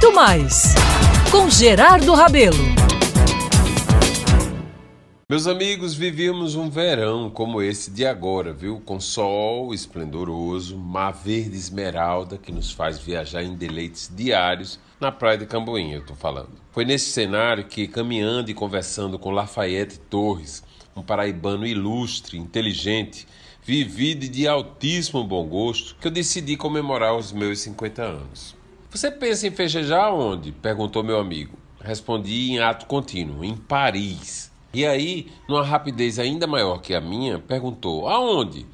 muito mais com Gerardo Rabelo. Meus amigos, vivíamos um verão como esse de agora, viu? Com sol esplendoroso, mar verde esmeralda que nos faz viajar em deleites diários na praia de Camboinha, eu tô falando. Foi nesse cenário que, caminhando e conversando com Lafayette Torres, um paraibano ilustre, inteligente, vivido e de altíssimo bom gosto, que eu decidi comemorar os meus 50 anos. Você pensa em festejar onde? perguntou meu amigo. Respondi em ato contínuo, em Paris. E aí, numa rapidez ainda maior que a minha, perguntou: aonde?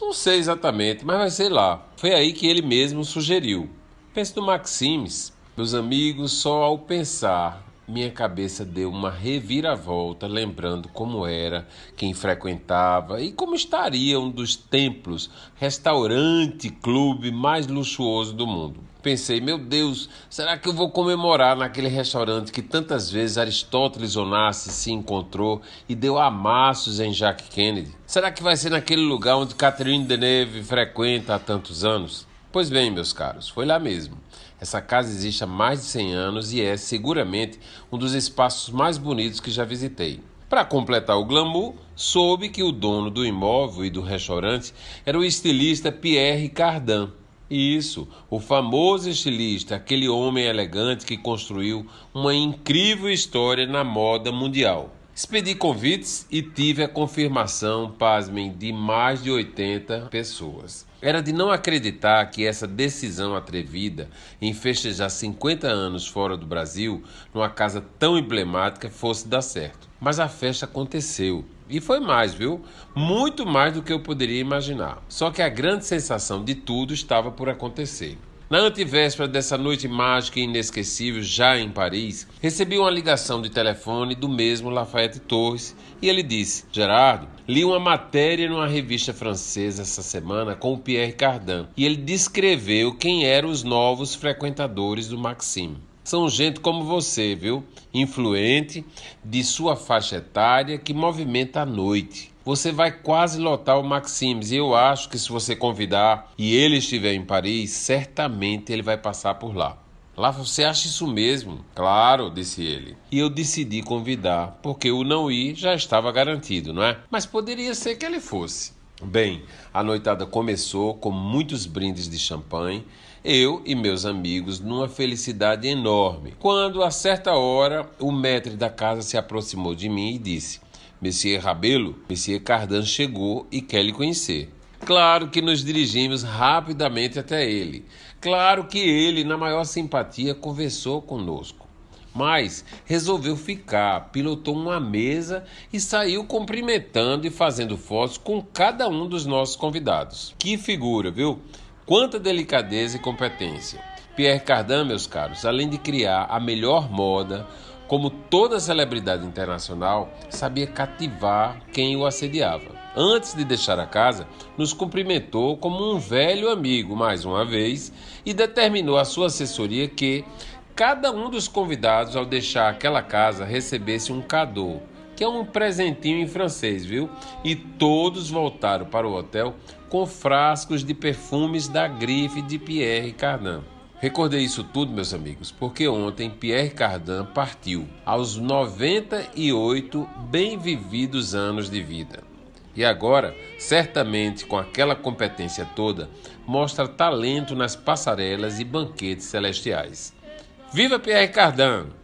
Não sei exatamente, mas vai ser lá. Foi aí que ele mesmo sugeriu. Pense no Maximes. Meus amigos, só ao pensar minha cabeça deu uma reviravolta, lembrando como era, quem frequentava e como estaria um dos templos, restaurante, clube mais luxuoso do mundo. Pensei, meu Deus, será que eu vou comemorar naquele restaurante que tantas vezes Aristóteles Onassis se encontrou e deu amassos em Jack Kennedy? Será que vai ser naquele lugar onde Catherine Deneuve frequenta há tantos anos? Pois bem, meus caros, foi lá mesmo. Essa casa existe há mais de 100 anos e é seguramente um dos espaços mais bonitos que já visitei. Para completar o glamour, soube que o dono do imóvel e do restaurante era o estilista Pierre Cardin. Isso, o famoso estilista, aquele homem elegante que construiu uma incrível história na moda mundial. Expedi convites e tive a confirmação, pasmem, de mais de 80 pessoas. Era de não acreditar que essa decisão atrevida em festejar 50 anos fora do Brasil, numa casa tão emblemática, fosse dar certo. Mas a festa aconteceu. E foi mais, viu? Muito mais do que eu poderia imaginar. Só que a grande sensação de tudo estava por acontecer. Na antivéspera dessa noite mágica e inesquecível, já em Paris, recebi uma ligação de telefone do mesmo Lafayette Torres e ele disse: Gerardo, li uma matéria numa revista francesa essa semana com o Pierre Cardin e ele descreveu quem eram os novos frequentadores do Maxime. São gente como você, viu? Influente, de sua faixa etária, que movimenta a noite você vai quase lotar o Maximes. E eu acho que se você convidar e ele estiver em Paris, certamente ele vai passar por lá. Lá você acha isso mesmo? Claro, disse ele. E eu decidi convidar, porque o não ir já estava garantido, não é? Mas poderia ser que ele fosse. Bem, a noitada começou com muitos brindes de champanhe, eu e meus amigos numa felicidade enorme. Quando, a certa hora, o maître da casa se aproximou de mim e disse: Monsieur Rabelo, Monsieur Cardan chegou e quer lhe conhecer. Claro que nos dirigimos rapidamente até ele. Claro que ele, na maior simpatia, conversou conosco. Mas resolveu ficar, pilotou uma mesa e saiu cumprimentando e fazendo fotos com cada um dos nossos convidados. Que figura, viu? Quanta delicadeza e competência. Pierre Cardin, meus caros, além de criar a melhor moda, como toda celebridade internacional, sabia cativar quem o assediava. Antes de deixar a casa, nos cumprimentou como um velho amigo, mais uma vez, e determinou à sua assessoria que cada um dos convidados, ao deixar aquela casa, recebesse um cadeau, que é um presentinho em francês, viu? E todos voltaram para o hotel com frascos de perfumes da grife de Pierre Cardin. Recordei isso tudo, meus amigos, porque ontem Pierre Cardin partiu aos 98 bem vividos anos de vida. E agora, certamente com aquela competência toda, mostra talento nas passarelas e banquetes celestiais. Viva Pierre Cardin!